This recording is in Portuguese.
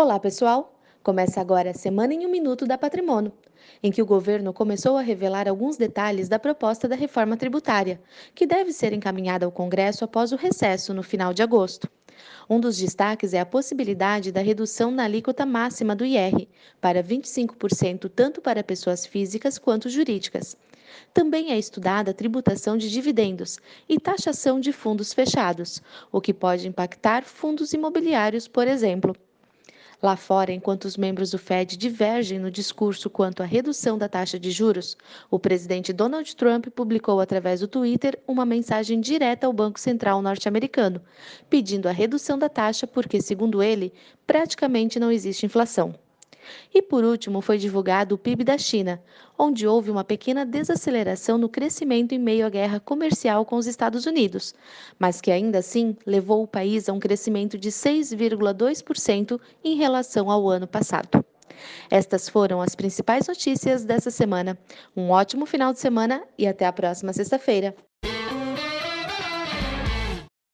Olá, pessoal! Começa agora a Semana em um Minuto da Patrimônio, em que o governo começou a revelar alguns detalhes da proposta da reforma tributária, que deve ser encaminhada ao Congresso após o recesso no final de agosto. Um dos destaques é a possibilidade da redução na alíquota máxima do IR, para 25% tanto para pessoas físicas quanto jurídicas. Também é estudada a tributação de dividendos e taxação de fundos fechados, o que pode impactar fundos imobiliários, por exemplo. Lá fora, enquanto os membros do Fed divergem no discurso quanto à redução da taxa de juros, o presidente Donald Trump publicou através do Twitter uma mensagem direta ao Banco Central norte-americano, pedindo a redução da taxa porque, segundo ele, praticamente não existe inflação. E por último, foi divulgado o PIB da China, onde houve uma pequena desaceleração no crescimento em meio à guerra comercial com os Estados Unidos, mas que ainda assim levou o país a um crescimento de 6,2% em relação ao ano passado. Estas foram as principais notícias dessa semana. Um ótimo final de semana e até a próxima sexta-feira.